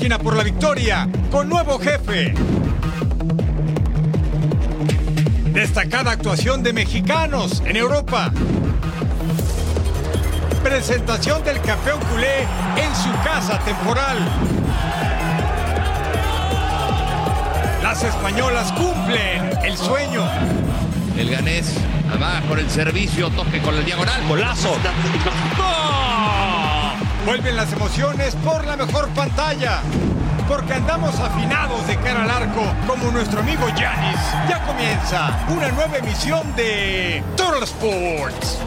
Máquina por la victoria con nuevo jefe. Destacada actuación de mexicanos en Europa. Presentación del campeón culé en su casa temporal. Las españolas cumplen el sueño. El ganés abajo en el servicio, toque con el diagonal. Golazo. Vuelven las emociones por la mejor pantalla. Porque andamos afinados de cara al arco como nuestro amigo Yanis. Ya comienza una nueva emisión de Total Sports.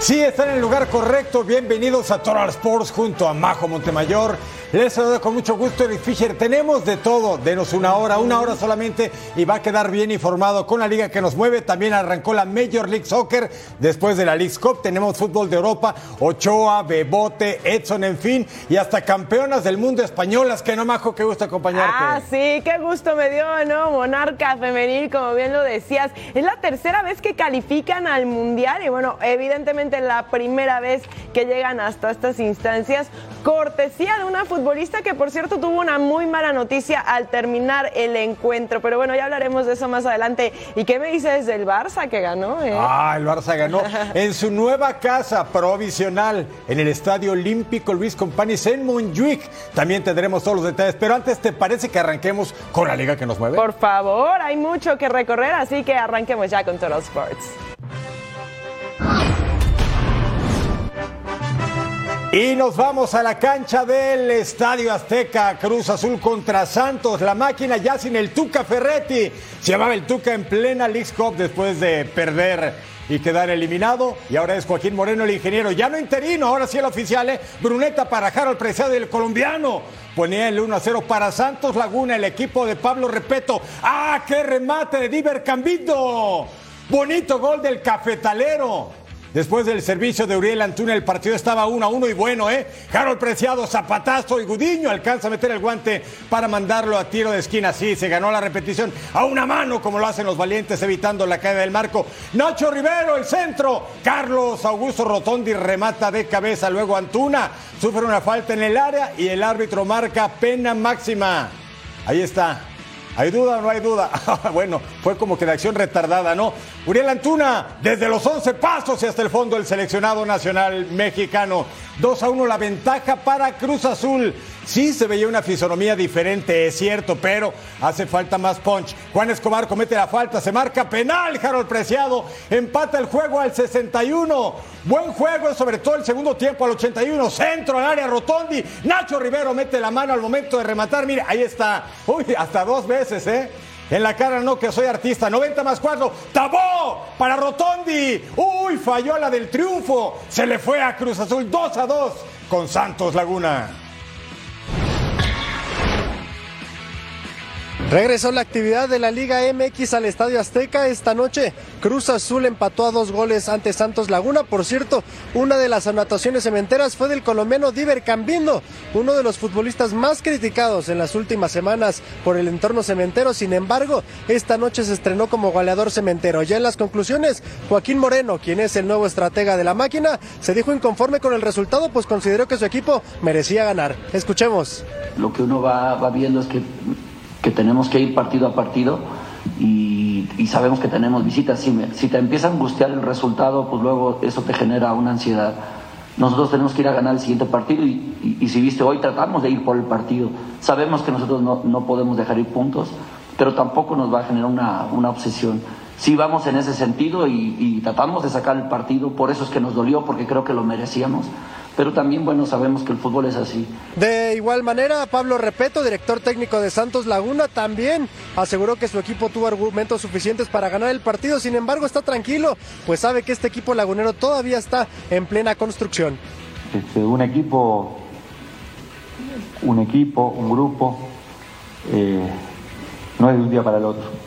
Sí, están en el lugar correcto. Bienvenidos a Total Sports junto a Majo Montemayor. Les saludo con mucho gusto Eric Fisher. Tenemos de todo. Denos una hora, una hora solamente y va a quedar bien informado con la liga que nos mueve. También arrancó la Major League Soccer después de la League Cup. Tenemos fútbol de Europa, Ochoa, Bebote, Edson, en fin, y hasta campeonas del mundo españolas. Que no, Majo, qué gusto acompañarte. Ah, sí, qué gusto me dio, ¿no? Monarca femenil, como bien lo decías. Es la tercera vez que califican al Mundial y bueno, evidentemente la primera vez que llegan hasta estas instancias. Cortesía de una futbolista que, por cierto, tuvo una muy mala noticia al terminar el encuentro. Pero bueno, ya hablaremos de eso más adelante. ¿Y qué me dices del Barça que ganó? Eh? Ah, el Barça ganó en su nueva casa provisional en el Estadio Olímpico Luis Companys en Montjuic. También tendremos todos los detalles, pero antes te parece que arranquemos con la liga que nos mueve. Por favor, hay mucho que recorrer, así que arranquemos ya con Total Sports. Y nos vamos a la cancha del Estadio Azteca, Cruz Azul contra Santos. La máquina ya sin el Tuca Ferretti. Se llamaba el Tuca en plena League Cup después de perder y quedar eliminado. Y ahora es Joaquín Moreno, el ingeniero. Ya no interino, ahora sí el oficial. ¿eh? Bruneta para Harold Preciado, el colombiano. Ponía el 1 a 0 para Santos Laguna, el equipo de Pablo Repeto. ¡Ah, qué remate de Diver Cambindo! Bonito gol del cafetalero. Después del servicio de Uriel Antuna, el partido estaba 1 a 1 y bueno, ¿eh? Harold Preciado, zapatazo y Gudiño alcanza a meter el guante para mandarlo a tiro de esquina. Sí, se ganó la repetición a una mano, como lo hacen los valientes, evitando la caída del marco. Nacho Rivero, el centro. Carlos Augusto Rotondi remata de cabeza. Luego Antuna sufre una falta en el área y el árbitro marca pena máxima. Ahí está. ¿Hay duda o no hay duda? bueno, fue como que de acción retardada, ¿no? Uriel Antuna, desde los 11 pasos y hasta el fondo el seleccionado nacional mexicano. 2 a 1 la ventaja para Cruz Azul. Sí se veía una fisonomía diferente, es cierto, pero hace falta más punch. Juan Escobar comete la falta, se marca penal, Harold Preciado empata el juego al 61. Buen juego, sobre todo el segundo tiempo al 81. Centro al área Rotondi. Nacho Rivero mete la mano al momento de rematar. Mire, ahí está. Uy, hasta dos veces, ¿eh? En la cara no, que soy artista. 90 más 4. Tabó para Rotondi. Uy, falló la del triunfo. Se le fue a Cruz Azul 2 a 2 con Santos Laguna. Regresó la actividad de la Liga MX al Estadio Azteca esta noche. Cruz Azul empató a dos goles ante Santos Laguna. Por cierto, una de las anotaciones cementeras fue del colombiano Diver Cambindo, uno de los futbolistas más criticados en las últimas semanas por el entorno cementero. Sin embargo, esta noche se estrenó como goleador cementero. Ya en las conclusiones, Joaquín Moreno, quien es el nuevo estratega de la máquina, se dijo inconforme con el resultado, pues consideró que su equipo merecía ganar. Escuchemos. Lo que uno va, va viendo es que que tenemos que ir partido a partido y, y sabemos que tenemos visitas. Si, te empieza a angustiar el resultado, pues luego eso te genera una ansiedad nosotros tenemos que ir a ganar el siguiente partido y, si viste hoy tratamos de ir por el partido. Sabemos que nosotros no, no, podemos dejar ir puntos, pero tampoco nos va a generar una, una obsesión. Sí vamos en ese sentido y, y tratamos de sacar el partido, por eso es que nos dolió, porque creo que lo merecíamos pero también, bueno, sabemos que el fútbol es así. De igual manera, Pablo Repeto, director técnico de Santos Laguna, también aseguró que su equipo tuvo argumentos suficientes para ganar el partido, sin embargo está tranquilo, pues sabe que este equipo lagunero todavía está en plena construcción. Este, un equipo, un equipo, un grupo, eh, no es de un día para el otro.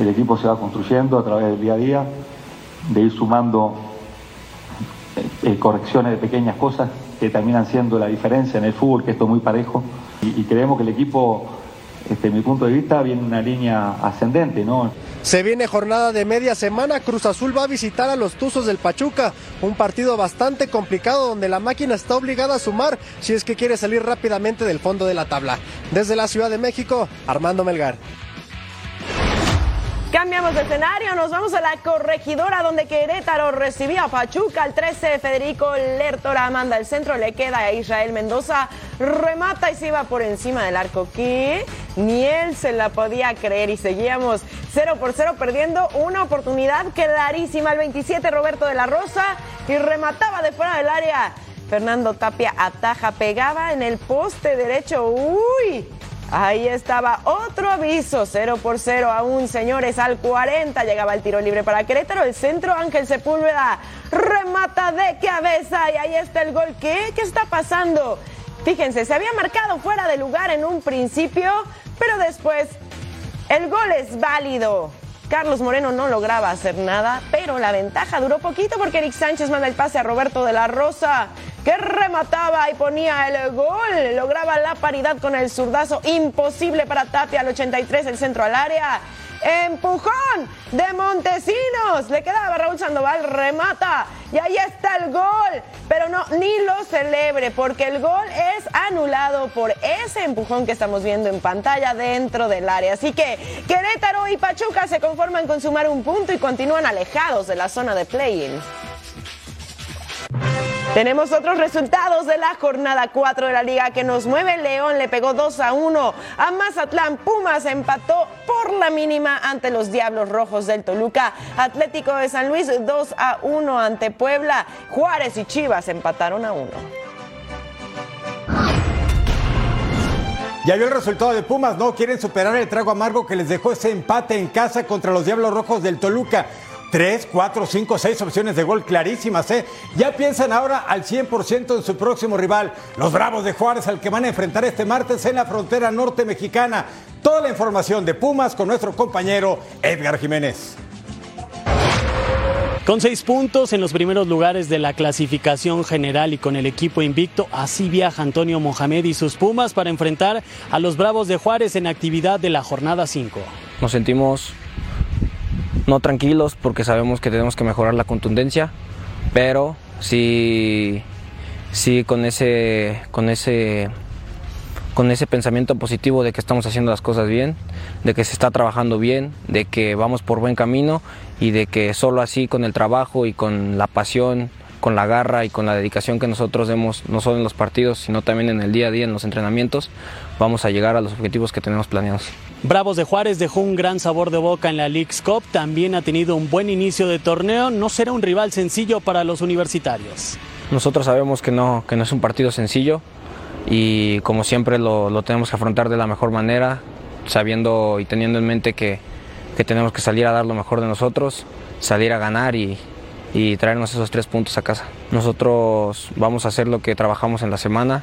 El equipo se va construyendo a través del día a día, de ir sumando eh, correcciones de pequeñas cosas que terminan siendo la diferencia en el fútbol, que esto es muy parejo. Y, creemos que el equipo, desde mi punto de vista, viene en una línea ascendente, ¿no? Se viene jornada de media semana, Cruz Azul va a visitar a los Tuzos del Pachuca, un partido bastante complicado donde la máquina está obligada a sumar si es que quiere salir rápidamente del fondo de la tabla. Desde la Ciudad de México, Armando Melgar. Cambiamos de escenario, nos vamos a la corregidora donde Querétaro recibió a Pachuca. Al 13, Federico Lertora manda el centro, le queda a Israel Mendoza, remata y se iba por encima del arco. Que ni él se la podía creer y seguíamos 0 por 0 perdiendo una oportunidad clarísima. El 27, Roberto de la Rosa y remataba de fuera del área. Fernando Tapia ataja, pegaba en el poste derecho. ¡Uy! Ahí estaba otro aviso, 0 por 0 aún, señores, al 40 llegaba el tiro libre para Querétaro, el centro Ángel Sepúlveda remata de cabeza y ahí está el gol. ¿Qué? ¿Qué está pasando? Fíjense, se había marcado fuera de lugar en un principio, pero después el gol es válido. Carlos Moreno no lograba hacer nada, pero la ventaja duró poquito porque Eric Sánchez manda el pase a Roberto de la Rosa, que remataba y ponía el gol. Lograba la paridad con el zurdazo imposible para Tapia al 83, el centro al área. Empujón de Montesinos. Le quedaba Raúl Sandoval, remata. Y ahí está el gol. Pero no, ni lo celebre, porque el gol es anulado por ese empujón que estamos viendo en pantalla dentro del área. Así que Querétaro y Pachuca se conforman con sumar un punto y continúan alejados de la zona de play-in. Tenemos otros resultados de la jornada 4 de la liga que nos mueve. León le pegó 2 a 1 a Mazatlán. Pumas empató por la mínima ante los Diablos Rojos del Toluca. Atlético de San Luis 2 a 1 ante Puebla. Juárez y Chivas empataron a 1. Ya vio el resultado de Pumas, ¿no? Quieren superar el trago amargo que les dejó ese empate en casa contra los Diablos Rojos del Toluca. Tres, cuatro, cinco, seis opciones de gol clarísimas, ¿eh? Ya piensan ahora al 100% en su próximo rival, los Bravos de Juárez, al que van a enfrentar este martes en la frontera norte mexicana. Toda la información de Pumas con nuestro compañero Edgar Jiménez. Con seis puntos en los primeros lugares de la clasificación general y con el equipo invicto, así viaja Antonio Mohamed y sus Pumas para enfrentar a los Bravos de Juárez en actividad de la jornada 5. Nos sentimos no tranquilos porque sabemos que tenemos que mejorar la contundencia, pero sí, sí con ese, con ese, con ese pensamiento positivo de que estamos haciendo las cosas bien, de que se está trabajando bien, de que vamos por buen camino y de que solo así con el trabajo y con la pasión, con la garra y con la dedicación que nosotros demos, no solo en los partidos, sino también en el día a día, en los entrenamientos, vamos a llegar a los objetivos que tenemos planeados. Bravos de Juárez dejó un gran sabor de boca en la League's Cup, también ha tenido un buen inicio de torneo, no será un rival sencillo para los universitarios. Nosotros sabemos que no, que no es un partido sencillo y como siempre lo, tenemos que afrontar de la mejor manera, sabiendo y teniendo en mente que, que tenemos que salir a dar lo mejor de nosotros, salir a ganar y, y traernos esos tres puntos a casa. Nosotros vamos a hacer lo que trabajamos en la semana,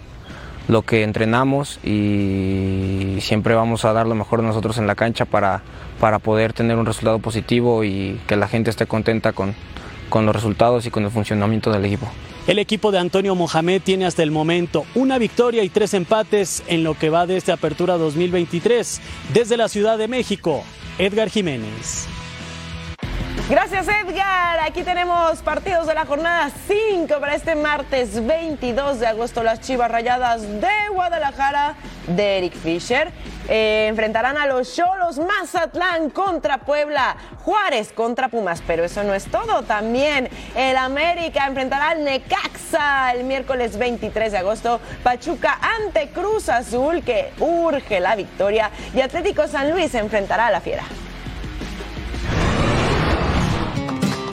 lo que entrenamos y siempre vamos a dar lo mejor de nosotros en la cancha para, para poder tener un resultado positivo y que la gente esté contenta con, con los resultados y con el funcionamiento del equipo. El equipo de Antonio Mohamed tiene hasta el momento una victoria y tres empates en lo que va de esta apertura 2023. Desde la Ciudad de México, Edgar Jiménez. Gracias Edgar. Aquí tenemos partidos de la jornada 5 para este martes 22 de agosto. Las Chivas Rayadas de Guadalajara de Eric Fisher eh, enfrentarán a los Cholos Mazatlán contra Puebla, Juárez contra Pumas. Pero eso no es todo. También el América enfrentará al Necaxa el miércoles 23 de agosto. Pachuca ante Cruz Azul que urge la victoria. Y Atlético San Luis enfrentará a la Fiera.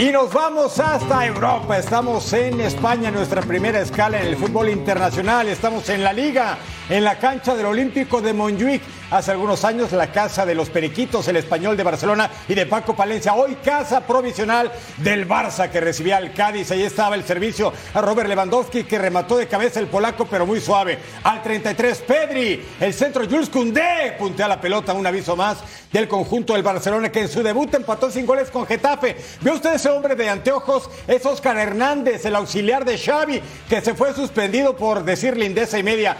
Y nos vamos hasta Europa. Estamos en España, nuestra primera escala en el fútbol internacional. Estamos en la liga, en la cancha del Olímpico de Montjuic hace algunos años la casa de los Periquitos, el español de Barcelona y de Paco Palencia. Hoy casa provisional del Barça que recibía al Cádiz. Ahí estaba el servicio a Robert Lewandowski que remató de cabeza el polaco pero muy suave. Al 33 Pedri, el centro Jules Koundé puntea la pelota, un aviso más del conjunto del Barcelona que en su debut empató sin goles con Getafe. ¿Ve usted ese hombre de anteojos? Es Oscar Hernández, el auxiliar de Xavi que se fue suspendido por decir lindeza y media.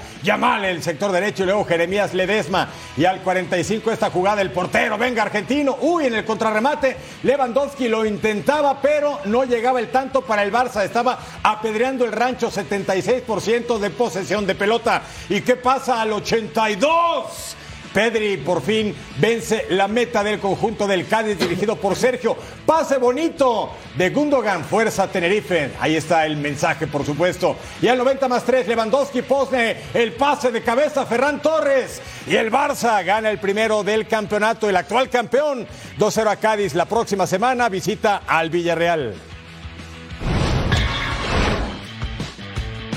El sector derecho y luego Jeremías Ledesma. Y al 45 esta jugada el portero, venga argentino, uy, en el contrarremate, Lewandowski lo intentaba, pero no llegaba el tanto para el Barça, estaba apedreando el rancho, 76% de posesión de pelota. ¿Y qué pasa al 82? Pedri por fin vence la meta del conjunto del Cádiz dirigido por Sergio. Pase bonito de Gundogan, fuerza Tenerife. Ahí está el mensaje, por supuesto. Y al 90 más 3, Lewandowski posne el pase de cabeza Ferran Torres. Y el Barça gana el primero del campeonato, el actual campeón. 2-0 a Cádiz. La próxima semana visita al Villarreal.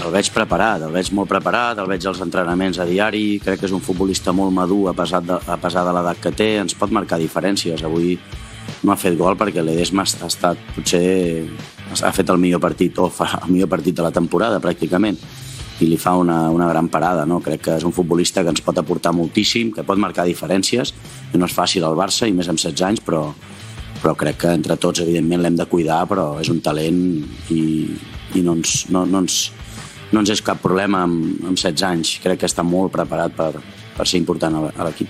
El veig preparat, el veig molt preparat, el veig als entrenaments a diari, crec que és un futbolista molt madur a pesar de, a pesar de l'edat que té, ens pot marcar diferències. Avui no ha fet gol perquè l'Edesma ha estat, potser, ha fet el millor partit, o fa el millor partit de la temporada, pràcticament, i li fa una, una gran parada. No? Crec que és un futbolista que ens pot aportar moltíssim, que pot marcar diferències, no és fàcil al Barça, i més amb 16 anys, però, però crec que entre tots, evidentment, l'hem de cuidar, però és un talent i, i no, ens, no, no, ens, no ens és cap problema amb, amb 16 anys. Crec que està molt preparat per, per ser important a l'equip.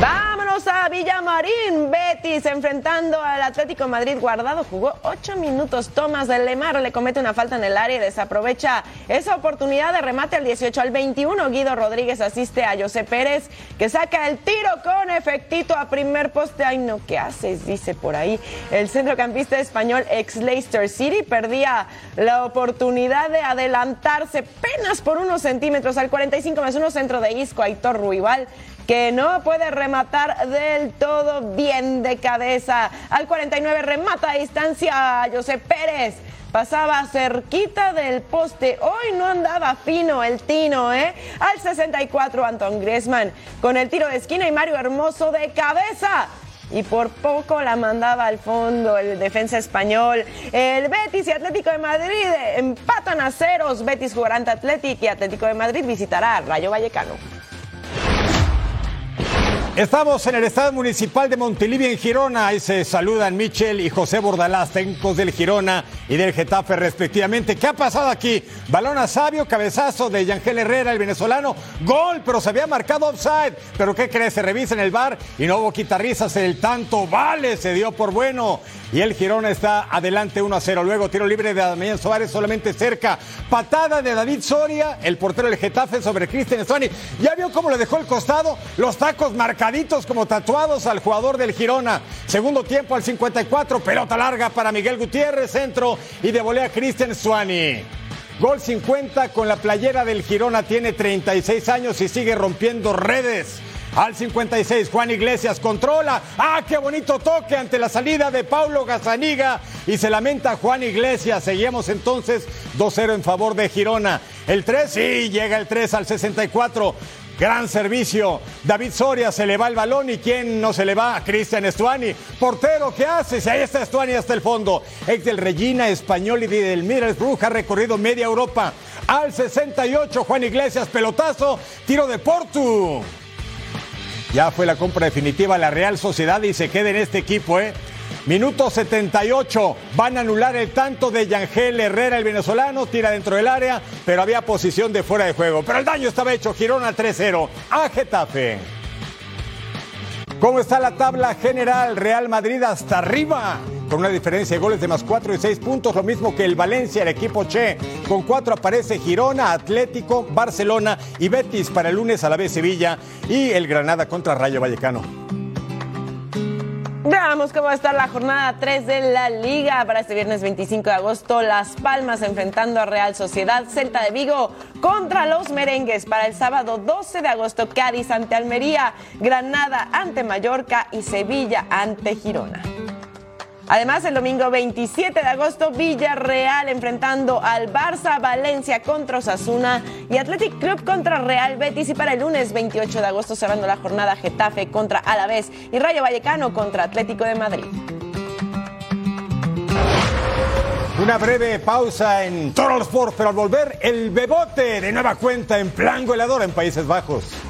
Vámonos a Villamarín. Betis enfrentando al Atlético Madrid. Guardado jugó ocho minutos. Tomás de Lemar le comete una falta en el área y desaprovecha esa oportunidad de remate al 18 al 21. Guido Rodríguez asiste a José Pérez que saca el tiro con efectito a primer poste. Ay, no, ¿qué haces? Dice por ahí. El centrocampista español ex Leicester City perdía la oportunidad de adelantarse apenas por unos centímetros al 45 más uno centro de Isco Aitor Ruibal que no puede rematar del todo bien de cabeza. Al 49 remata a distancia José Pérez. Pasaba cerquita del poste. Hoy no andaba fino el Tino, ¿eh? Al 64 Anton Griezmann con el tiro de esquina y Mario Hermoso de cabeza y por poco la mandaba al fondo el defensa español. El Betis y Atlético de Madrid empatan a ceros. Betis jugará ante Atlético y Atlético de Madrid visitará Rayo Vallecano. Estamos en el Estado Municipal de Montelivia en Girona. Ahí se saludan Michel y José Bordalás, técnicos del Girona y del Getafe respectivamente. ¿Qué ha pasado aquí? Balón a Sabio, cabezazo de Yangel Herrera, el venezolano. Gol, pero se había marcado offside. ¿Pero qué crees? Se revisa en el bar y no hubo quitarrizas. El tanto vale, se dio por bueno. Y el Girona está adelante 1 a 0. Luego tiro libre de Damián Suárez solamente cerca. Patada de David Soria, el portero del Getafe sobre Cristian Estuani. ¿Ya vio cómo le dejó el costado? Los tacos marcaditos como tatuados al jugador del Girona. Segundo tiempo al 54. Pelota larga para Miguel Gutiérrez, centro y de volea Cristian Estuani. Gol 50 con la playera del Girona. Tiene 36 años y sigue rompiendo redes. Al 56, Juan Iglesias controla. ¡Ah, qué bonito toque ante la salida de Paulo Gazaniga! Y se lamenta Juan Iglesias. Seguimos entonces 2-0 en favor de Girona. El 3, sí, llega el 3 al 64. Gran servicio. David Soria se le va el balón y quién no se le va? Cristian Estuani. Portero, ¿qué hace? Si ahí está Estuani hasta el fondo. Ex del Regina Español y del Middlesbrough ha recorrido media Europa. Al 68, Juan Iglesias, pelotazo, tiro de Portu. Ya fue la compra definitiva a la Real Sociedad y se queda en este equipo, ¿eh? Minuto 78. Van a anular el tanto de Yangel Herrera, el venezolano. Tira dentro del área, pero había posición de fuera de juego. Pero el daño estaba hecho. Girona 3-0 a Getafe. ¿Cómo está la tabla general? Real Madrid hasta arriba, con una diferencia de goles de más 4 y 6 puntos, lo mismo que el Valencia, el equipo Che. Con 4 aparece Girona, Atlético, Barcelona y Betis para el lunes a la vez Sevilla y el Granada contra Rayo Vallecano. Veamos cómo va a estar la jornada 3 de la Liga para este viernes 25 de agosto. Las Palmas enfrentando a Real Sociedad, Celta de Vigo contra los Merengues para el sábado 12 de agosto, Cádiz ante Almería, Granada ante Mallorca y Sevilla ante Girona. Además, el domingo 27 de agosto, Villarreal enfrentando al Barça, Valencia contra Osasuna y Athletic Club contra Real Betis. Y para el lunes 28 de agosto, cerrando la jornada, Getafe contra Alavés y Rayo Vallecano contra Atlético de Madrid. Una breve pausa en Total Sport, pero al volver, el bebote de nueva cuenta en plan goleador en Países Bajos.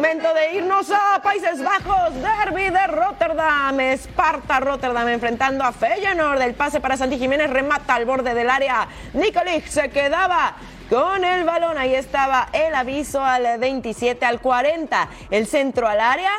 Momento de irnos a Países Bajos, Derby de Rotterdam, Esparta Rotterdam enfrentando a Feyenoord, el pase para Santi Jiménez remata al borde del área, Nikolic se quedaba con el balón, ahí estaba el aviso al 27 al 40, el centro al área,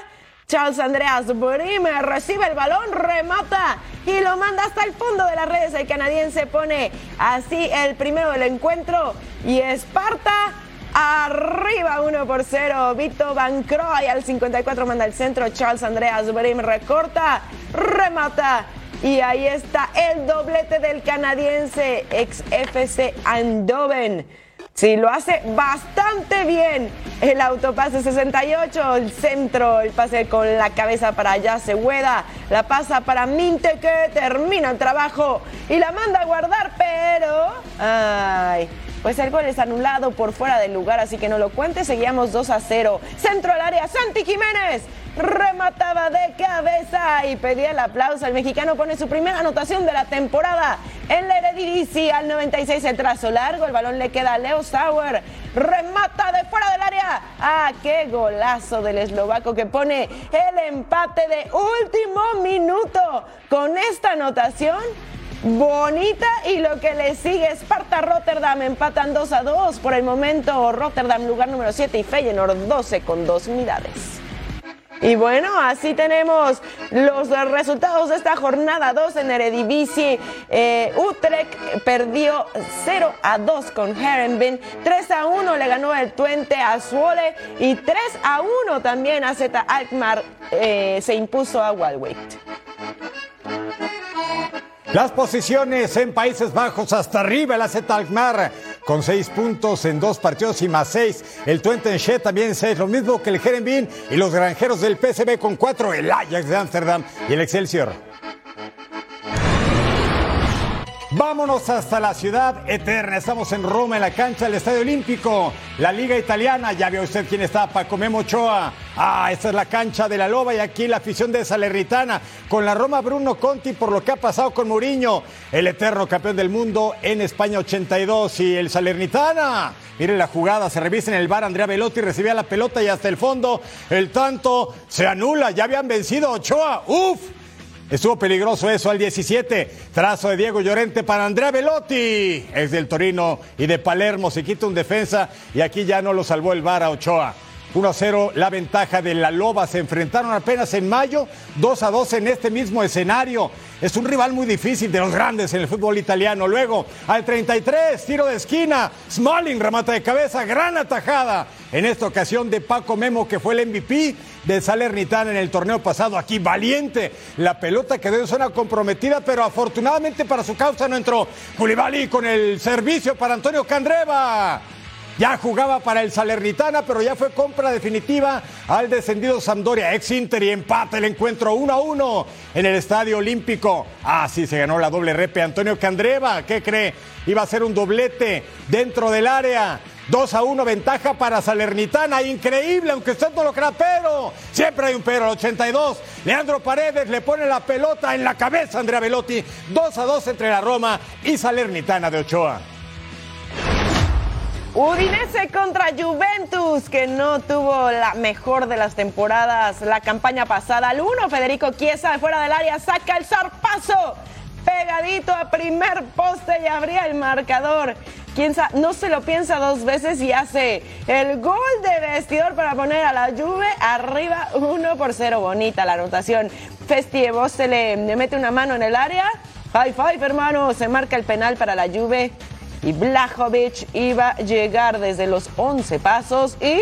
Charles Andreas Brimer recibe el balón, remata y lo manda hasta el fondo de las redes, el canadiense pone así el primero del encuentro y Esparta Arriba 1 por 0. Vito Van Croy al 54 manda el centro. Charles Andreas Brim recorta, remata. Y ahí está el doblete del canadiense ex FC Andoven. Sí, lo hace bastante bien. El autopase 68, el centro, el pase con la cabeza para allá, se hueda. La pasa para Minte que termina el trabajo y la manda a guardar, pero... Ay, pues el gol es anulado por fuera del lugar, así que no lo cuente. Seguíamos 2 a 0. Centro al área, Santi Jiménez. Remataba de cabeza y pedía el aplauso. El mexicano pone su primera anotación de la temporada. En la Eredivisie al 96 el trazo largo. El balón le queda a Leo Sauer. Remata de fuera del área. ¡Ah, qué golazo del eslovaco que pone el empate de último minuto! Con esta anotación bonita y lo que le sigue Sparta Rotterdam empatan 2 a 2 por el momento Rotterdam lugar número 7 y Feyenoord 12 con dos unidades. Y bueno, así tenemos los resultados de esta jornada 2 en Eredivisie. Eh, Utrecht perdió 0 a 2 con Herenveen, 3 a 1 le ganó el Twente a Zwolle y 3 a 1 también a Z Alkmaar eh, se impuso a Walwick. Las posiciones en Países Bajos hasta arriba el AZ con seis puntos en dos partidos y más seis. El Twente también seis, lo mismo que el Herenveen y los granjeros del PSV con cuatro, el Ajax de Ámsterdam y el Excelsior. Vámonos hasta la ciudad eterna. Estamos en Roma, en la cancha del Estadio Olímpico. La Liga Italiana. Ya vio usted quién está, Paco Memochoa. Ah, esta es la cancha de la Loba y aquí la afición de Salernitana. Con la Roma Bruno Conti por lo que ha pasado con Mourinho, el eterno campeón del mundo en España 82. Y el Salernitana. Miren la jugada, se revisa en el bar. Andrea Velotti recibía la pelota y hasta el fondo el tanto se anula. Ya habían vencido Ochoa. ¡Uf! Estuvo peligroso eso al 17. Trazo de Diego Llorente para Andrea Velotti, ex del Torino y de Palermo. Se quita un defensa y aquí ya no lo salvó el VAR a Ochoa. 1 a 0 la ventaja de la Loba. Se enfrentaron apenas en mayo, 2 a 2 en este mismo escenario. Es un rival muy difícil de los grandes en el fútbol italiano. Luego, al 33, tiro de esquina. Smalling remata de cabeza, gran atajada. En esta ocasión de Paco Memo, que fue el MVP de Salernitana en el torneo pasado. Aquí valiente, la pelota quedó en zona comprometida, pero afortunadamente para su causa no entró. Culibali con el servicio para Antonio Candreva. Ya jugaba para el Salernitana, pero ya fue compra definitiva al descendido Sampdoria, ex Inter y empate el encuentro 1 a 1 en el Estadio Olímpico. Así se ganó la doble repe Antonio Candreva. ¿Qué cree? Iba a ser un doblete dentro del área. 2 a 1 ventaja para Salernitana, increíble, aunque usted no lo crea, pero siempre hay un pero al 82. Leandro Paredes le pone la pelota en la cabeza a Andrea Velotti, 2 a 2 entre la Roma y Salernitana de Ochoa. Udinese contra Juventus, que no tuvo la mejor de las temporadas la campaña pasada. Al 1, Federico Chiesa de fuera del área saca el zarpazo. Pegadito a primer poste y abría el marcador. No se lo piensa dos veces y hace el gol de vestidor para poner a la Juve arriba 1 por 0. Bonita la anotación. Festievo se le, le mete una mano en el área. High five, hermano. Se marca el penal para la Juve y Blajovic iba a llegar desde los 11 pasos y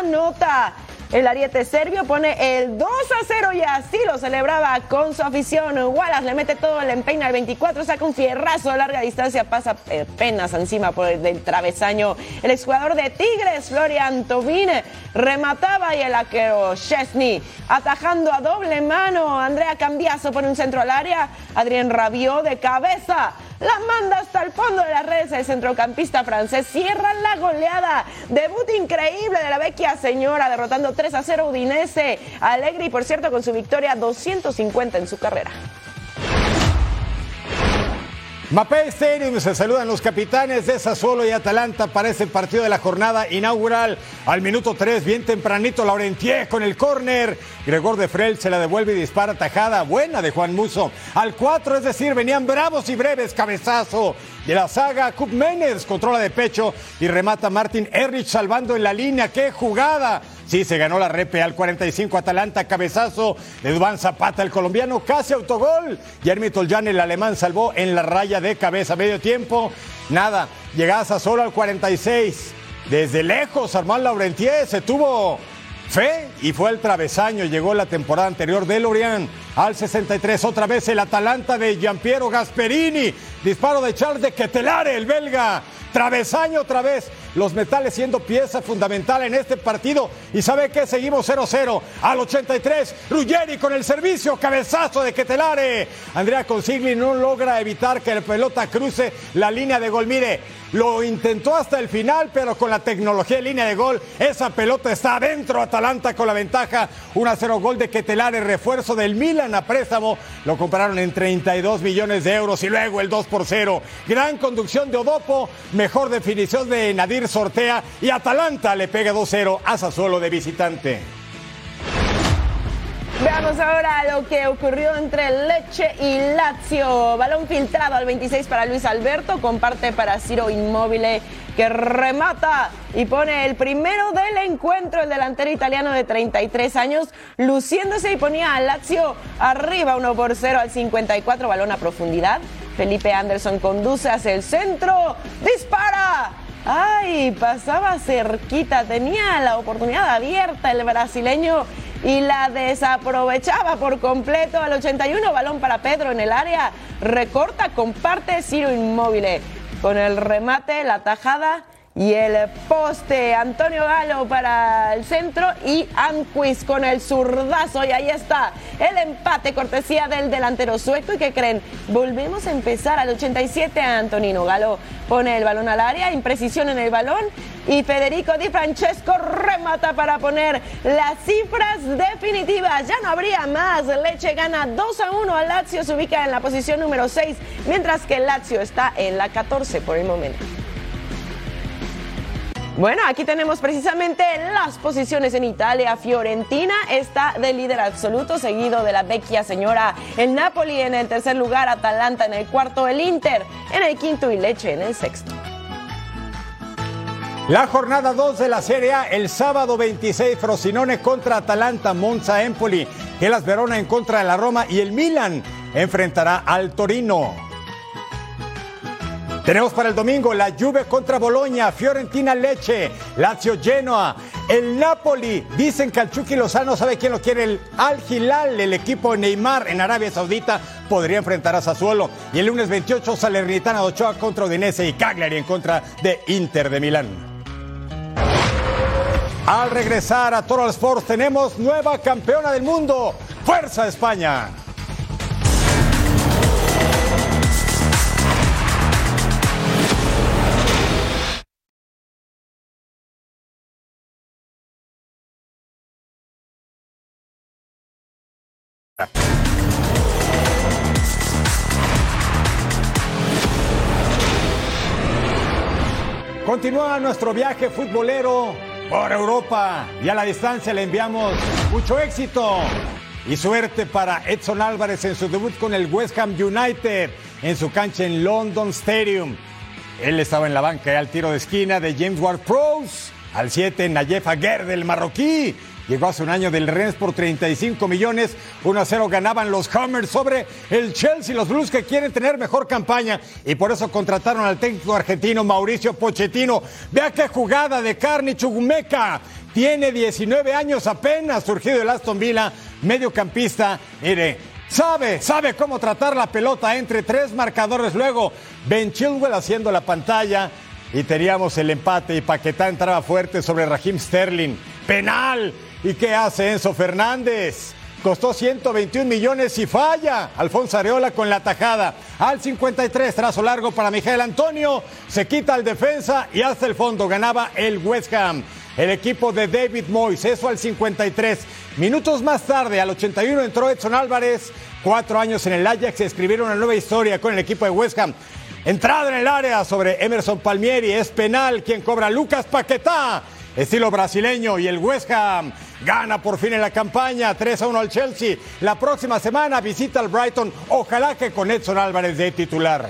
anota. El ariete serbio pone el 2 a 0 y así lo celebraba con su afición. Wallace le mete todo el empeño al 24, saca un fierrazo de larga distancia, pasa apenas encima por el del travesaño. El exjugador de Tigres, Florian Tobin, remataba y el arquero Chesney atajando a doble mano. Andrea Cambiaso pone un centro al área. Adrián Rabió de cabeza la manda hasta el fondo de las redes. El centrocampista francés cierra la goleada. Debut increíble de la vecchia señora, derrotando 3 a 0 Udinese. Alegre por cierto, con su victoria 250 en su carrera. Mapei Stadium se saludan los capitanes de Sassuolo y Atalanta para este partido de la jornada inaugural. Al minuto 3, bien tempranito, Laurentier con el córner. Gregor de Frel se la devuelve y dispara tajada buena de Juan Muso. Al 4, es decir, venían bravos y breves, cabezazo de la saga. Cup Meners controla de pecho y remata Martin Errich salvando en la línea. ¡Qué jugada! Sí, se ganó la repe al 45 Atalanta, cabezazo de Dubán Zapata, el colombiano, casi autogol. Jeremy Toljan, el alemán, salvó en la raya de cabeza. Medio tiempo, nada, llegada solo al 46. Desde lejos, Armand Laurentier se tuvo fe y fue el travesaño. Llegó la temporada anterior de Lorient al 63. Otra vez el Atalanta de Giampiero Gasperini. Disparo de Charles de Ketelare, el belga. Travesaño otra vez los metales siendo pieza fundamental en este partido. Y sabe que seguimos 0-0 al 83. Ruggeri con el servicio, cabezazo de Ketelare. Andrea Consigli no logra evitar que la pelota cruce la línea de gol. Mire, lo intentó hasta el final, pero con la tecnología de línea de gol, esa pelota está adentro. Atalanta con la ventaja. 1-0 gol de Ketelare, refuerzo del Milan a préstamo. Lo compraron en 32 millones de euros y luego el 2 por 0. Gran conducción de Odopo, mejor definición de Nadir sortea y Atalanta le pega 2-0 a Sassuolo de visitante. Veamos ahora lo que ocurrió entre Leche y Lazio. Balón filtrado al 26 para Luis Alberto, comparte para Ciro Inmóvil que remata y pone el primero del encuentro, el delantero italiano de 33 años, luciéndose y ponía a Lazio arriba 1 por 0 al 54, balón a profundidad. Felipe Anderson conduce hacia el centro, dispara Pasaba cerquita, tenía la oportunidad abierta el brasileño y la desaprovechaba por completo. Al 81, balón para Pedro en el área, recorta, comparte Ciro Inmóvil. Con el remate, la tajada y el poste. Antonio Galo para el centro y Anquist con el zurdazo. Y ahí está el empate, cortesía del delantero sueco. ¿Y que creen? Volvemos a empezar al 87 a Antonino Galo. Pone el balón al área, imprecisión en el balón. Y Federico Di Francesco remata para poner las cifras definitivas. Ya no habría más. Leche gana 2 a 1 a Lazio. Se ubica en la posición número 6, mientras que Lazio está en la 14 por el momento. Bueno, aquí tenemos precisamente las posiciones en Italia. Fiorentina está de líder absoluto, seguido de la vecchia señora. El Napoli en el tercer lugar, Atalanta en el cuarto, el Inter en el quinto y Leche en el sexto. La jornada 2 de la Serie A, el sábado 26, Frosinone contra Atalanta, Monza, Empoli, Gelas Verona en contra de la Roma y el Milan enfrentará al Torino. Tenemos para el domingo la Juve contra Boloña, Fiorentina Leche, Lazio Genoa, el Napoli. Dicen que al Chucky Lozano sabe quién lo quiere, el Al Hilal, el equipo Neymar en Arabia Saudita podría enfrentar a Sassuolo. Y el lunes 28 Salernitana Ochoa contra Udinese y Cagliari en contra de Inter de Milán. Al regresar a Total Sports tenemos nueva campeona del mundo. ¡Fuerza España! Continúa nuestro viaje futbolero por Europa y a la distancia le enviamos mucho éxito y suerte para Edson Álvarez en su debut con el West Ham United en su cancha en London Stadium. Él estaba en la banca al tiro de esquina de James Ward Prowse, al 7 Nayef Aguer del marroquí Llegó hace un año del Rennes por 35 millones. 1 a 0 ganaban los Hammers sobre el Chelsea. Los Blues que quieren tener mejor campaña y por eso contrataron al técnico argentino Mauricio Pochettino. Vea qué jugada de Carni Chugumeca. Tiene 19 años apenas, surgido del Aston Villa, mediocampista. Mire, sabe, sabe cómo tratar la pelota entre tres marcadores. Luego, Ben Chilwell haciendo la pantalla y teníamos el empate y Paquetá entraba fuerte sobre Raheem Sterling. Penal ¿Y qué hace Enzo Fernández? Costó 121 millones y falla. Alfonso Areola con la tajada. Al 53, trazo largo para Miguel Antonio. Se quita el defensa y hasta el fondo ganaba el West Ham. El equipo de David Moyes, eso al 53. Minutos más tarde, al 81, entró Edson Álvarez. Cuatro años en el Ajax escribieron una nueva historia con el equipo de West Ham. Entrada en el área sobre Emerson Palmieri. Es penal quien cobra Lucas Paquetá estilo brasileño. Y el West Ham gana por fin en la campaña 3 a 1 al Chelsea. La próxima semana visita al Brighton, ojalá que con Edson Álvarez de titular.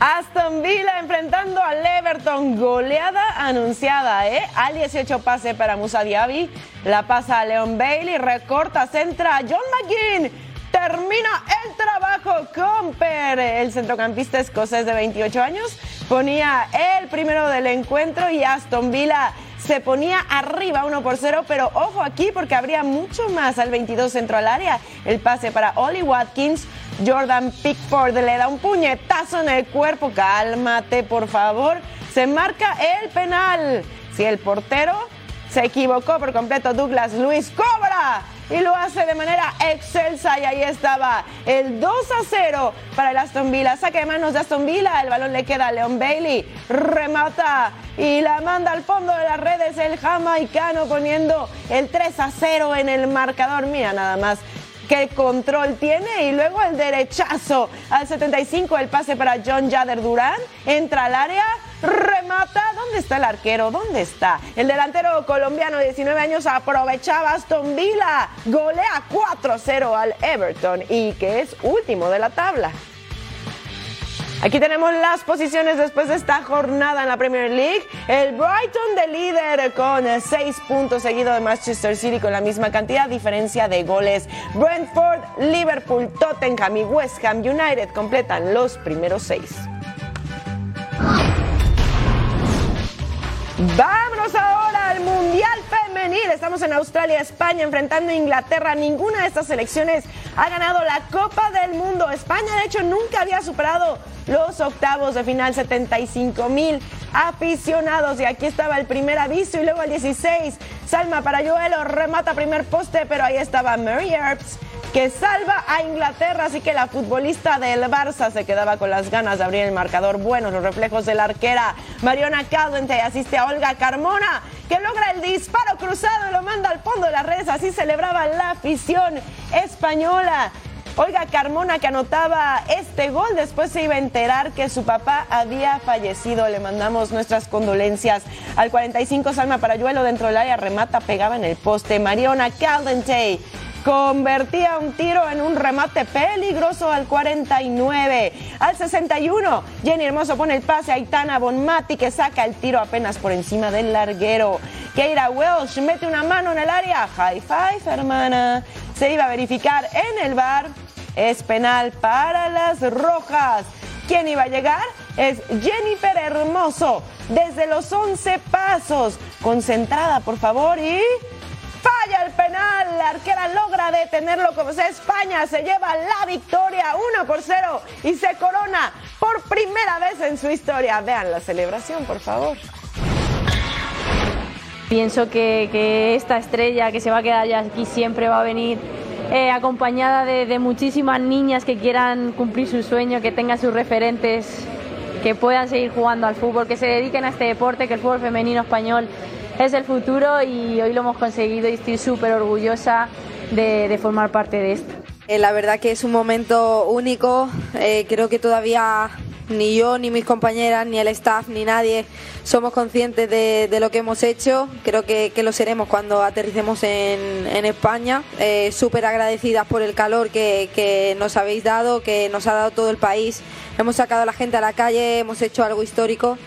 Aston Villa enfrentando al Everton, goleada anunciada, ¿eh? Al 18 pase para Musa Diaby, la pasa a Leon Bailey, recorta, centra a John McGinn termina el trabajo. Comper, el centrocampista escocés de 28 años, ponía el primero del encuentro y Aston Villa se ponía arriba 1 por 0, pero ojo aquí porque habría mucho más al 22 centro al área. El pase para Ollie Watkins. Jordan Pickford le da un puñetazo en el cuerpo. Cálmate, por favor. Se marca el penal. Si el portero se equivocó por completo, Douglas Luis cobra y lo hace de manera excelsa y ahí estaba el 2 a 0 para el Aston Villa. Saque de manos de Aston Villa, el balón le queda a Leon Bailey, remata y la manda al fondo de las redes el jamaicano poniendo el 3 a 0 en el marcador. Mira nada más qué control tiene y luego el derechazo al 75 el pase para John Jader Durán entra al área remata. ¿Dónde está el arquero? ¿Dónde está? El delantero colombiano de 19 años aprovechaba Aston Villa. Golea 4-0 al Everton y que es último de la tabla. Aquí tenemos las posiciones después de esta jornada en la Premier League. El Brighton de líder con 6 puntos seguido de Manchester City con la misma cantidad, diferencia de goles. Brentford, Liverpool, Tottenham y West Ham United completan los primeros seis. Vámonos ahora al Mundial Femenil. Estamos en Australia, España, enfrentando a Inglaterra. Ninguna de estas selecciones ha ganado la Copa del Mundo. España, de hecho, nunca había superado los octavos de final. 75 mil aficionados. Y aquí estaba el primer aviso y luego el 16. Salma para Joelo, remata primer poste, pero ahí estaba Mary Earps que salva a Inglaterra, así que la futbolista del Barça se quedaba con las ganas de abrir el marcador. Buenos los reflejos de la arquera Mariona Caldente asiste a Olga Carmona, que logra el disparo cruzado lo manda al fondo de las redes. Así celebraba la afición española. Olga Carmona que anotaba este gol, después se iba a enterar que su papá había fallecido. Le mandamos nuestras condolencias. Al 45 Salma Parayuelo dentro del área remata, pegaba en el poste. Mariona Caldente convertía un tiro en un remate peligroso al 49. Al 61, Jenny Hermoso pone el pase a Itana Bonmati que saca el tiro apenas por encima del larguero. Keira Welsh mete una mano en el área. High five, hermana. Se iba a verificar en el bar es penal para las rojas. ¿Quién iba a llegar? Es Jennifer Hermoso, desde los 11 pasos. Concentrada, por favor, y falla el penal. La arquera logra detenerlo como sea. España se lleva la victoria 1 por 0 y se corona por primera vez en su historia. Vean la celebración, por favor. Pienso que, que esta estrella que se va a quedar ya aquí siempre va a venir eh, acompañada de, de muchísimas niñas que quieran cumplir su sueño, que tengan sus referentes, que puedan seguir jugando al fútbol, que se dediquen a este deporte, que el fútbol femenino español es el futuro y hoy lo hemos conseguido y estoy súper orgullosa de, formar parte de esto. Eh, la verdad que es un momento único, eh, creo que todavía ni yo, ni mis compañeras, ni el staff, ni nadie somos conscientes de, lo que hemos hecho. Creo que, lo seremos cuando aterricemos en, en España. Eh, Súper agradecidas por el calor que, que nos habéis dado, que nos ha dado todo el país. Hemos sacado a la gente a la calle, hemos hecho algo histórico.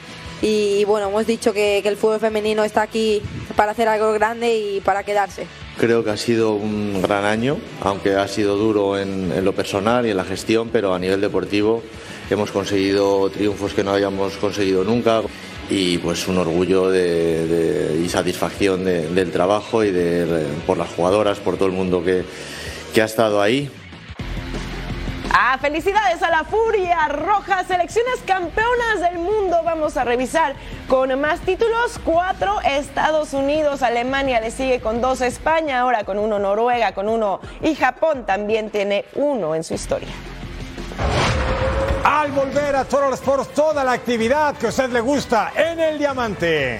Y bueno, hemos dicho que, el fútbol femenino está aquí para hacer algo grande y para quedarse. Creo que ha sido un gran año, aunque ha sido duro en, lo personal y en la gestión, pero a nivel deportivo hemos conseguido triunfos que no habíamos conseguido nunca y pues un orgullo de, y satisfacción de, del trabajo y por las jugadoras, por todo el mundo que, que ha estado ahí. Ah, felicidades a la Furia Roja, selecciones campeonas del mundo. Vamos a revisar con más títulos. Cuatro Estados Unidos, Alemania le sigue con dos, España ahora con uno, Noruega con uno y Japón también tiene uno en su historia. Al volver a Total Sports, toda la actividad que a usted le gusta en el diamante.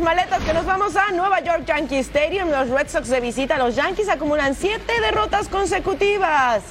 sus maletas que nos vamos a Nueva York Yankee Stadium. Los Red Sox de visita. Los Yankees acumulan siete derrotas consecutivas.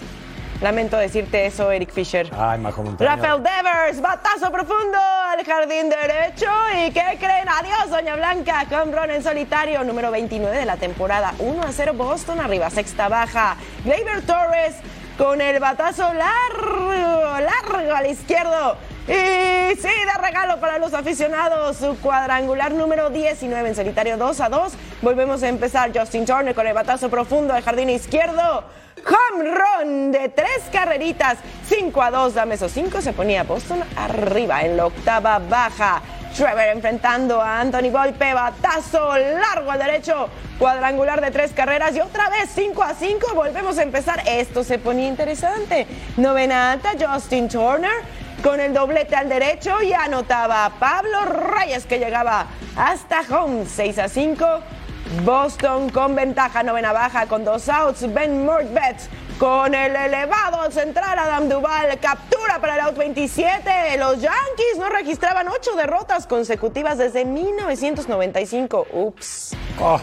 Lamento decirte eso, Eric Fisher. Ay, Majo Montaño. Rafael Devers, batazo profundo al jardín derecho. ¿Y qué creen? Adiós, Doña Blanca. Run en solitario, número 29 de la temporada. 1 a 0 Boston, arriba, sexta baja. Gleyber Torres con el batazo largo, largo al izquierdo. Y sí, de regalo para los aficionados, su cuadrangular número 19 en solitario 2 a 2. Volvemos a empezar Justin Turner con el batazo profundo de jardín izquierdo. Home run de tres carreritas, 5 a 2. Dame esos 5, se ponía Boston arriba en la octava baja. Trevor enfrentando a Anthony Volpe, batazo largo al derecho, cuadrangular de tres carreras y otra vez 5 a 5. Volvemos a empezar. Esto se ponía interesante. Novena alta, Justin Turner con el doblete al derecho y anotaba Pablo Reyes que llegaba hasta home 6 a 5. Boston con ventaja novena baja con dos outs. Ben Mordbet con el elevado central Adam Duval captura para el out 27. Los Yankees no registraban ocho derrotas consecutivas desde 1995. Ups. Oh.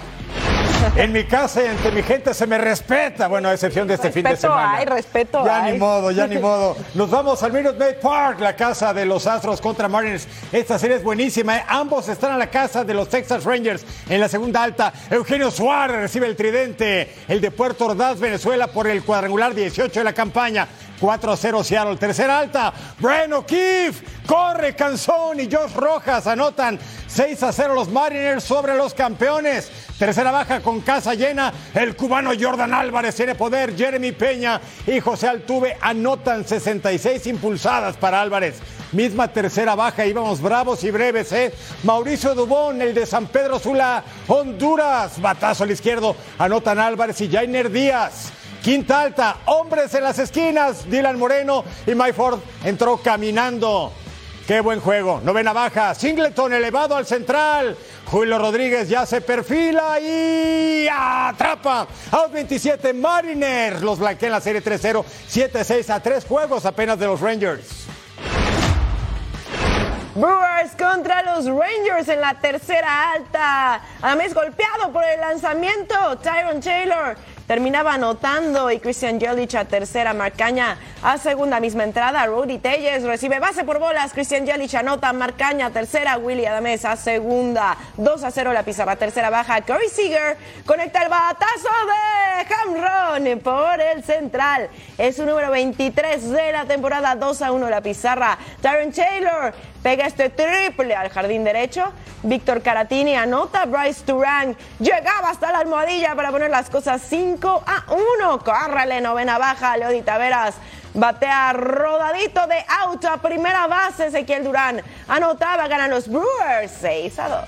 En mi casa y ante mi gente se me respeta. Bueno, a excepción de este respeto fin de semana. Hay, respeto ya ni modo, ya ni modo. Nos vamos al Minute Maid Park, la casa de los Astros contra Mariners. Esta serie es buenísima. ¿eh? Ambos están a la casa de los Texas Rangers en la segunda alta. Eugenio Suárez recibe el tridente. El de Puerto Ordaz, Venezuela, por el cuadrangular 18 de la campaña. 4-0 Seattle. Tercera alta, Brian O'Keefe, corre Canzón y Josh Rojas anotan 6-0 los Mariners sobre los campeones. Tercera baja con casa llena, el cubano Jordan Álvarez tiene poder, Jeremy Peña y José Altuve anotan 66 impulsadas para Álvarez. Misma tercera baja, íbamos bravos y breves, ¿eh? Mauricio Dubón, el de San Pedro Sula, Honduras, batazo al izquierdo, anotan Álvarez y Jainer Díaz. Quinta alta, hombres en las esquinas, Dylan Moreno y Mike Ford entró caminando. Qué buen juego. Novena baja. Singleton elevado al central. Julio Rodríguez ya se perfila y atrapa. Out 27 Mariners. Los blanquean la serie 3-0. 7-6 a 3 juegos apenas de los Rangers. Brewers contra los Rangers en la tercera alta. Además, golpeado por el lanzamiento, Tyron Taylor terminaba anotando y Christian Yelich a tercera, Marcaña a segunda, misma entrada, Rudy Telles recibe base por bolas, Christian Yelich anota, Marcaña tercera, Willy Adames a segunda, 2 a 0 la pizarra, tercera baja, Corey Seager conecta el batazo de Hamron por el central, es su número 23 de la temporada, 2 a 1 la pizarra, Tyron Taylor pega este triple al jardín derecho. Víctor Caratini anota. Bryce Turang llegaba hasta la almohadilla para poner las cosas 5 a 1. Córrale, novena baja. Leody Taveras batea rodadito de auto a primera base. Ezequiel Durán anotaba. Ganan los Brewers 6 a 2.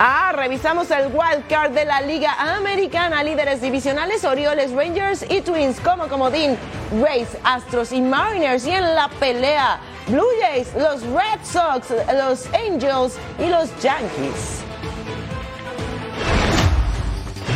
Ah, revisamos el wild card de la Liga Americana, líderes divisionales Orioles, Rangers y Twins como comodín, Rays, Astros y Mariners y en la pelea Blue Jays, los Red Sox, los Angels y los Yankees.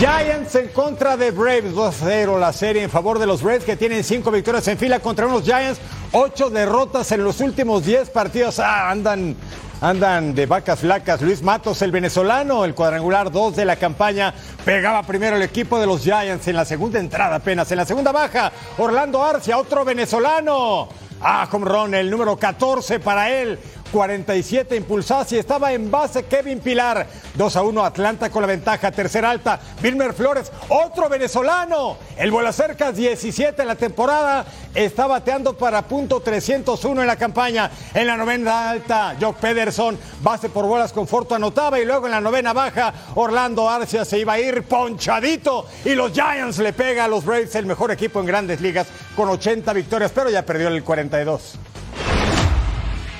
Giants en contra de Braves, 2-0 la serie en favor de los Reds que tienen 5 victorias en fila contra unos Giants, 8 derrotas en los últimos 10 partidos. Ah, andan andan de vacas flacas. Luis Matos, el venezolano, el cuadrangular 2 de la campaña, pegaba primero el equipo de los Giants en la segunda entrada apenas. En la segunda baja, Orlando Arcia, otro venezolano. Ah, Ron, el número 14 para él. 47 impulsadas y estaba en base Kevin Pilar. 2 a 1 Atlanta con la ventaja. Tercera alta, Wilmer Flores, otro venezolano. El vuelo cerca 17 en la temporada. Está bateando para punto 301 en la campaña. En la novena alta, Jock Pederson, base por bolas con Forto anotaba. Y luego en la novena baja, Orlando Arcia se iba a ir ponchadito. Y los Giants le pega a los Braves, el mejor equipo en grandes ligas, con 80 victorias, pero ya perdió el 42.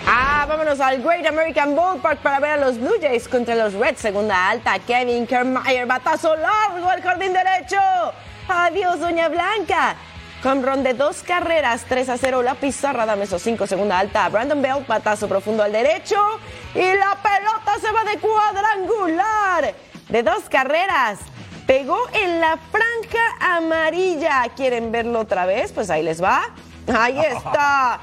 Ah, vámonos al Great American Ballpark para ver a los Blue Jays contra los Reds. Segunda alta, Kevin Kiermaier, batazo largo al jardín derecho. Adiós, Doña Blanca. Con ron de dos carreras, 3 a 0 la pizarra, dame esos 5, segunda alta. Brandon Bell, batazo profundo al derecho. Y la pelota se va de cuadrangular. De dos carreras. Pegó en la franja amarilla. ¿Quieren verlo otra vez? Pues ahí les va. Ahí está.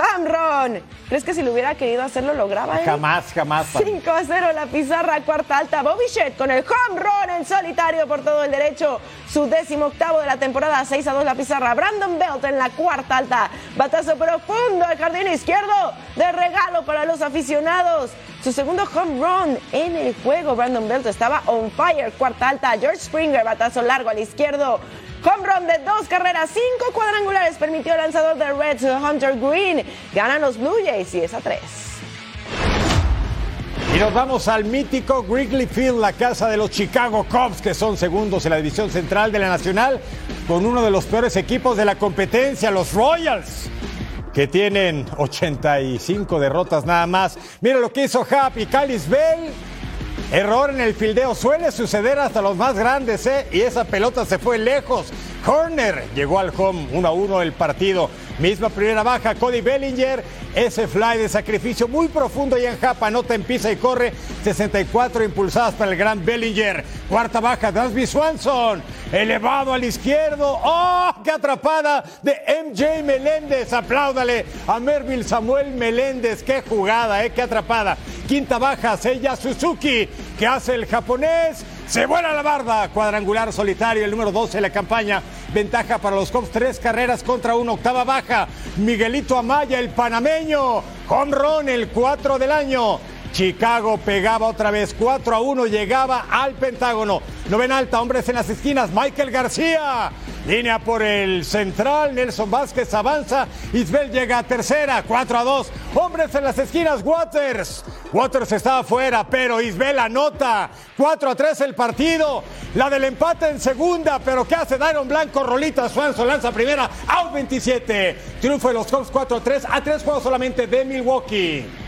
Hamron. ¿Crees que si lo hubiera querido hacerlo lograba? Eh? Jamás, jamás. 5 a 0 la pizarra, cuarta alta. Bobichet con el Hamron en solitario por todo el derecho. Su décimo octavo de la temporada, 6 a 2 la pizarra. Brandon Belt en la cuarta alta. Batazo profundo al jardín izquierdo. De regalo para los aficionados. Su segundo home run en el juego. Brandon Belt estaba on fire. Cuarta alta. George Springer, batazo largo al izquierdo. Home run de dos carreras, cinco cuadrangulares permitió el lanzador de Reds, Hunter Green. Ganan los Blue Jays y es a tres. Y nos vamos al mítico Wrigley Field, la casa de los Chicago Cubs, que son segundos en la división central de la Nacional, con uno de los peores equipos de la competencia, los Royals, que tienen 85 derrotas nada más. Mira lo que hizo Happy, Callis Bell. Error en el fildeo suele suceder hasta los más grandes, ¿eh? Y esa pelota se fue lejos. Corner llegó al home 1 a 1 el partido. Misma primera baja, Cody Bellinger. Ese fly de sacrificio muy profundo y en Japa, nota en pisa y corre. 64 impulsadas para el gran Bellinger. Cuarta baja, Dansby Swanson. Elevado al izquierdo. ¡Oh! ¡Qué atrapada de MJ Meléndez! Apláudale a Merville Samuel Meléndez. ¡Qué jugada, eh! ¡Qué atrapada! Quinta baja, Seiya Suzuki. ¿Qué hace el japonés? Se vuela la barda. Cuadrangular solitario, el número 12 de la campaña. Ventaja para los Cubs, tres carreras contra una octava baja. Miguelito Amaya, el panameño. Home run, el 4 del año. Chicago pegaba otra vez 4 a 1, llegaba al Pentágono. Novena alta, hombres en las esquinas. Michael García. Línea por el central. Nelson Vázquez avanza. Isbel llega a tercera. 4 a 2. Hombres en las esquinas. Waters. Waters estaba fuera, pero Isbel anota. 4 a 3 el partido. La del empate en segunda. Pero ¿qué hace Dairon Blanco? Rolita Swanson lanza primera. Out 27. Triunfo de los Cubs 4 a 3. A 3 juegos solamente de Milwaukee.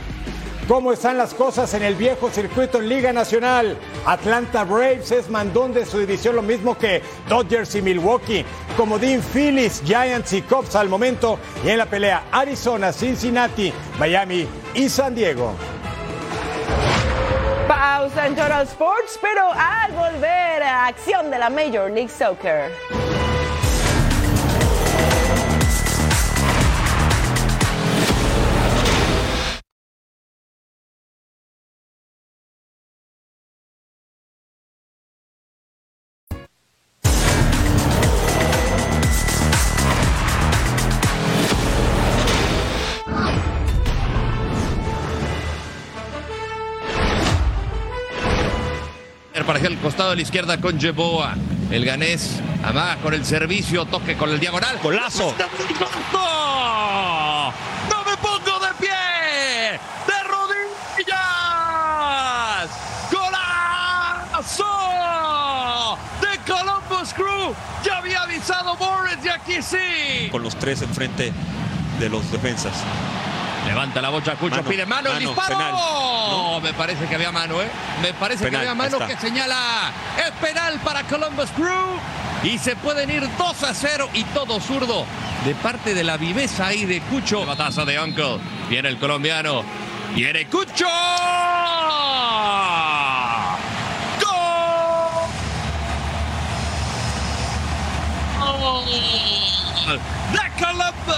Cómo están las cosas en el viejo circuito en Liga Nacional. Atlanta Braves es mandón de su división, lo mismo que Dodgers y Milwaukee. Como Dean Phillies, Giants y Cubs al momento. Y en la pelea Arizona, Cincinnati, Miami y San Diego. Pausa en Total Sports, pero al volver acción de la Major League Soccer. Costado de la izquierda con Jeboa. El ganés amaga con el servicio, toque con el diagonal. Golazo. ¡No! ¡No me pongo de pie! ¡De rodillas! ¡Golazo! ¡De Columbus Crew! Ya había avisado Morris y aquí sí. Con los tres enfrente de los defensas. Levanta la bocha, Cucho, Mano, pide mano, el mano, disparo. penal. No, me parece que había mano, ¿eh? Me parece Penal, que había mano que señala. Es penal para Columbus Crew. Y se pueden ir 2 a 0 y todo zurdo de parte de la viveza ahí de Cucho. Batazo de Uncle. Viene el colombiano. Viene Cucho. ¡Gol! ¡De Columbus!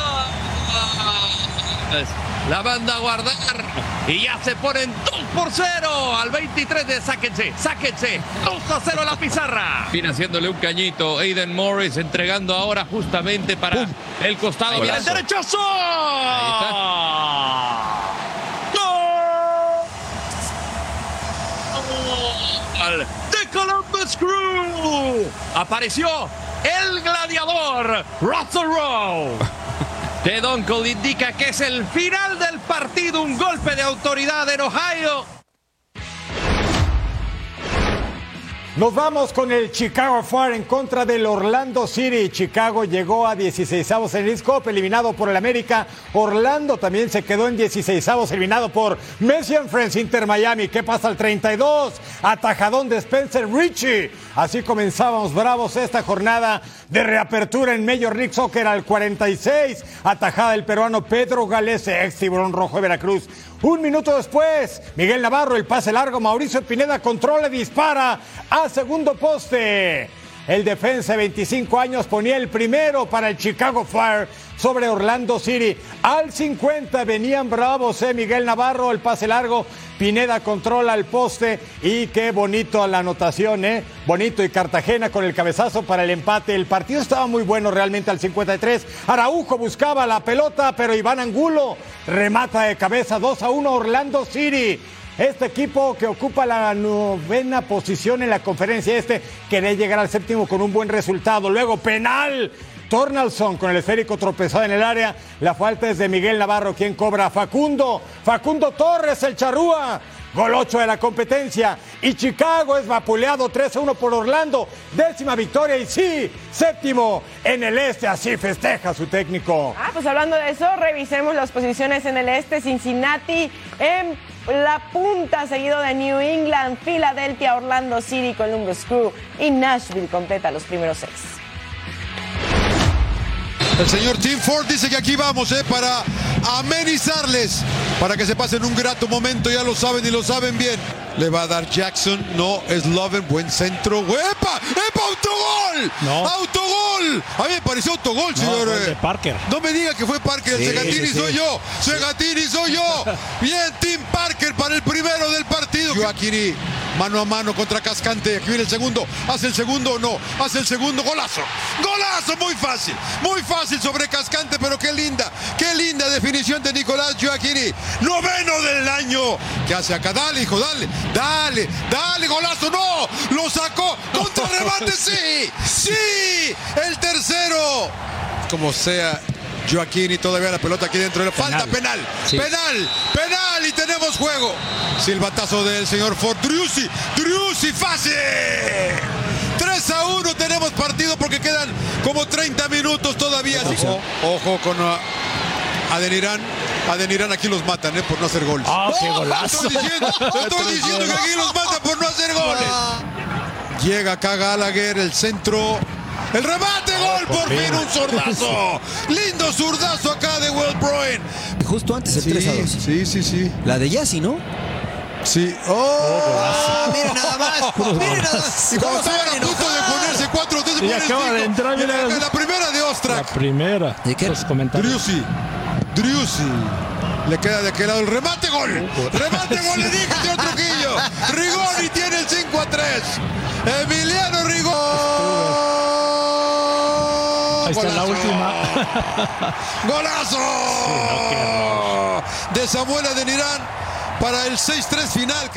La manda a guardar y ya se ponen 2 por 0 al 23 de sáquense, sáquense, 2 a 0 la pizarra. Viene haciéndole un cañito Aiden Morris entregando ahora justamente para el costado. Viene el derechazo. Gol de Columbus Crew. Apareció el gladiador Russell Rowe. De Donkel indica que es el final del partido, un golpe de autoridad en Ohio. Nos vamos con el Chicago Fire en contra del Orlando City. Chicago llegó a 16avos en el Cup, eliminado por el América. Orlando también se quedó en 16avos, eliminado por Messi and Friends Inter Miami. ¿Qué pasa al 32? Atajadón de Spencer Richie. Así comenzábamos bravos esta jornada de reapertura en Major League Soccer al 46. Atajada del peruano Pedro Galese, ex tiburón rojo de Veracruz. Un minuto después, Miguel Navarro, el pase largo, Mauricio Pineda controla y dispara a segundo poste. El defensa de 25 años ponía el primero para el Chicago Fire sobre Orlando City. Al 50 venían bravos, eh, Miguel Navarro, el pase largo. Pineda controla el poste y qué bonito la anotación, ¿eh? Bonito y Cartagena con el cabezazo para el empate. El partido estaba muy bueno realmente al 53. Araujo buscaba la pelota, pero Iván Angulo remata de cabeza 2 a 1 Orlando City. Este equipo que ocupa la novena posición en la conferencia este quería llegar al séptimo con un buen resultado. Luego penal. Tornalson con el esférico tropezado en el área. La falta es de Miguel Navarro, quien cobra Facundo. Facundo Torres, el charrúa. Gol 8 de la competencia. Y Chicago es vapuleado 3 a 1 por Orlando. Décima victoria y sí, séptimo en el este. Así festeja su técnico. Ah, pues hablando de eso, revisemos las posiciones en el este. Cincinnati en la punta, seguido de New England, Filadelfia, Orlando City, Columbus Crew y Nashville completa los primeros seis. El señor Tim Ford dice que aquí vamos, ¿eh? Para amenizarles, para que se pasen un grato momento, ya lo saben y lo saben bien. Le va a dar Jackson, no, es Loven, buen centro. ¡Epa! ¡Epa! ¡Autogol! No. ¡Autogol! A mí me pareció autogol, No, señor. de eh. Parker. No me diga que fue Parker, Sí, Segatini sí, sí. soy yo. Segatini soy yo. Bien, Tim Parker para el primero del partido. Joaquini, mano a mano contra Cascante. Aquí viene el segundo. ¿Hace el segundo o no? Hace el segundo. Golazo. Golazo, muy fácil. Muy fácil sobre Cascante, pero qué linda. Qué linda definición de Nicolás Joaquini. Noveno del año. ¿Qué hace acá? Dale, hijo, dale. Dale, dale, golazo. No, lo sacó. Contra remate, sí. Sí, el tercero. Como sea, Joaquini todavía la pelota aquí dentro de la falta penal. Sí. Penal, penal y tenemos juego. Silbatazo del señor Ford. Driussi, Driussi, fácil. 3 a 1 tenemos partido porque quedan como 30 minutos todavía. Ojo, ojo con, uh, Adenirán, Adenirán aquí los matan, ¿eh? Por no hacer goles. ¡Ah, qué golazo! Estoy diciendo, estoy diciendo que aquí los matan por no hacer goles. Llega acá Gallagher, el centro. El remate, gol, por fin un zurdazo. Lindo zurdazo acá de Will Bruin. Justo antes el Sí, 3 a 2. Sí, sí, sí. La de Yassi, ¿no? Sí. ¡Oh! Ah, mira nada más. Mira nada más. Y cuando ¿Cómo estaban a punto de ponerse 4 3 Y acaba de entrar, mira. la, la primera de Ostrak. La primera. ¿De qué? Los comentarios. Driussi. Driussi. Le queda de aquel lado el remate gol. Remate gol, le dije, señor Trujillo. Rigoni tiene el 5 a 3. Emiliano Rigoni. Ahí está la Golazo. última. ¡Golazo! de Samuel Adenirán para el 6-3 final.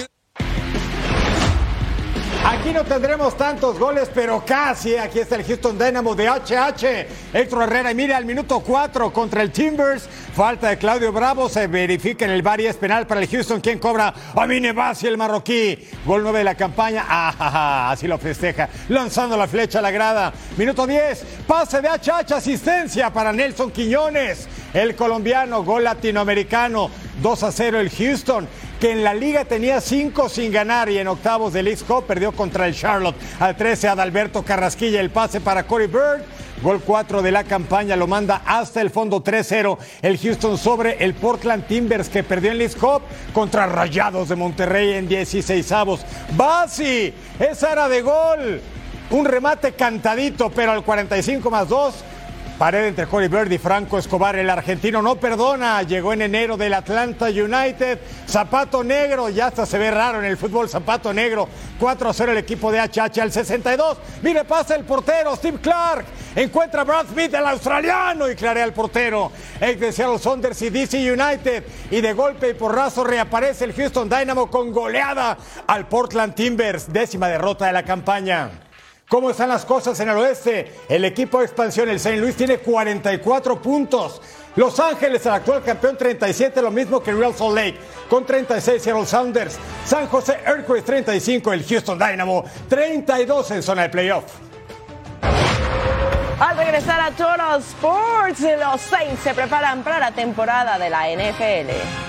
Aquí no tendremos tantos goles, pero casi. Aquí está el Houston Dynamo de HH. Héctor Herrera, y mire al minuto 4 contra el Timbers. Falta de Claudio Bravo. Se verifica en el bar y es penal para el Houston. ¿Quién cobra? Amine Bassi, el marroquí. Gol 9 de la campaña. Ah, así lo festeja. Lanzando la flecha a la grada. Minuto 10. Pase de HH. Asistencia para Nelson Quiñones. El colombiano. Gol latinoamericano. 2 a 0 el Houston que en la liga tenía 5 sin ganar y en octavos del League Cup perdió contra el Charlotte. Al 13 Adalberto Carrasquilla el pase para Corey Bird. Gol 4 de la campaña lo manda hasta el fondo 3-0 el Houston sobre el Portland Timbers que perdió en League Cup contra Rayados de Monterrey en 16 avos. Basi, esa era de gol. Un remate cantadito, pero al 45 más 2 Pared entre Corey Bird y Franco Escobar. El argentino no perdona. Llegó en enero del Atlanta United. Zapato negro. Ya hasta se ve raro en el fútbol. Zapato negro. 4 a 0 el equipo de HH al 62. Mire, pasa el portero. Steve Clark. Encuentra a Brad Smith, el australiano. Y clarea al portero. Ex de Seattle Saunders y DC United. Y de golpe y porrazo reaparece el Houston Dynamo con goleada al Portland Timbers. Décima derrota de la campaña. ¿Cómo están las cosas en el oeste? El equipo de expansión, el St. Louis, tiene 44 puntos. Los Ángeles, el actual campeón, 37, lo mismo que Real Salt Lake, con 36 Seattle Sounders. San José Earthquakes, 35, el Houston Dynamo, 32 en zona de playoff. Al regresar a Total Sports, los Saints se preparan para la temporada de la NFL.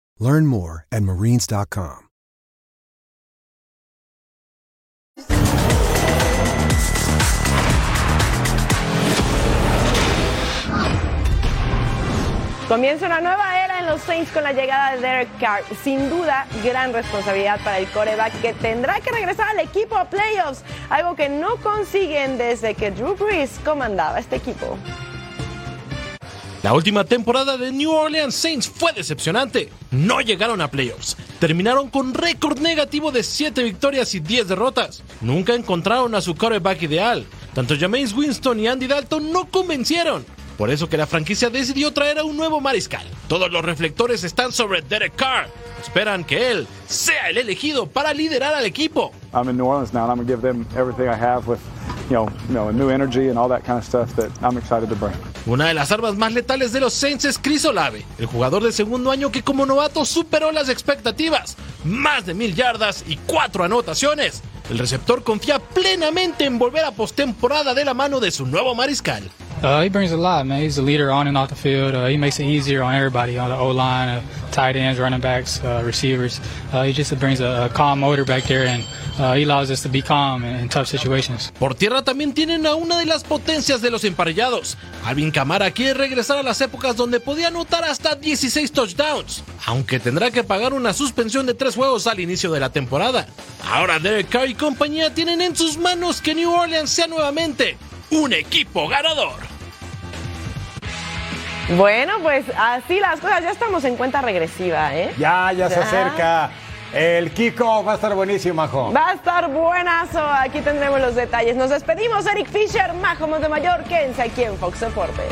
Learn more at marines.com. Comienza una nueva era en los Saints con la llegada de Derek Carr. Sin duda, gran responsabilidad para el coreback que tendrá que regresar al equipo a playoffs, algo que no consiguen desde que Drew Brees comandaba este equipo. La última temporada de New Orleans Saints fue decepcionante. No llegaron a playoffs. Terminaron con récord negativo de 7 victorias y 10 derrotas. Nunca encontraron a su quarterback ideal. Tanto Jameis Winston y Andy Dalton no convencieron. Por eso que la franquicia decidió traer a un nuevo mariscal. Todos los reflectores están sobre Derek Carr. Esperan que él sea el elegido para liderar al equipo. I'm in New Orleans now, and I'm gonna give them everything I have with, you know, you know, new energy and all that kind of stuff that I'm excited to bring. Una de las armas más letales de los Saints es Chris Olave, el jugador de segundo año que como novato superó las expectativas. Más de mil yardas y cuatro anotaciones. El receptor confía plenamente en volver a postemporada de la mano de su nuevo mariscal. Uh, he brings a lot, man. He's a leader on and off the field. Uh, he makes it easier on everybody, on the O line, uh, tight ends, running backs, uh, receivers. Uh, he just brings a, calm motor back there, and uh, he allows us to be calm in, tough situations. Por tierra también tienen a una de las potencias de los emparellados. Alvin Kamara quiere regresar a las épocas donde podía anotar hasta 16 touchdowns, aunque tendrá que pagar una suspensión de tres juegos al inicio de la temporada. Ahora Derek Carr y compañía tienen en sus manos que New Orleans sea nuevamente un equipo ganador. Bueno, pues así las cosas, ya estamos en cuenta regresiva, ¿eh? Ya, ya se acerca. El kickoff va a estar buenísimo, Majo. Va a estar buenazo. Aquí tendremos los detalles. Nos despedimos, Eric Fisher, Majo Montemayor. Quédense aquí en Fox Deportes.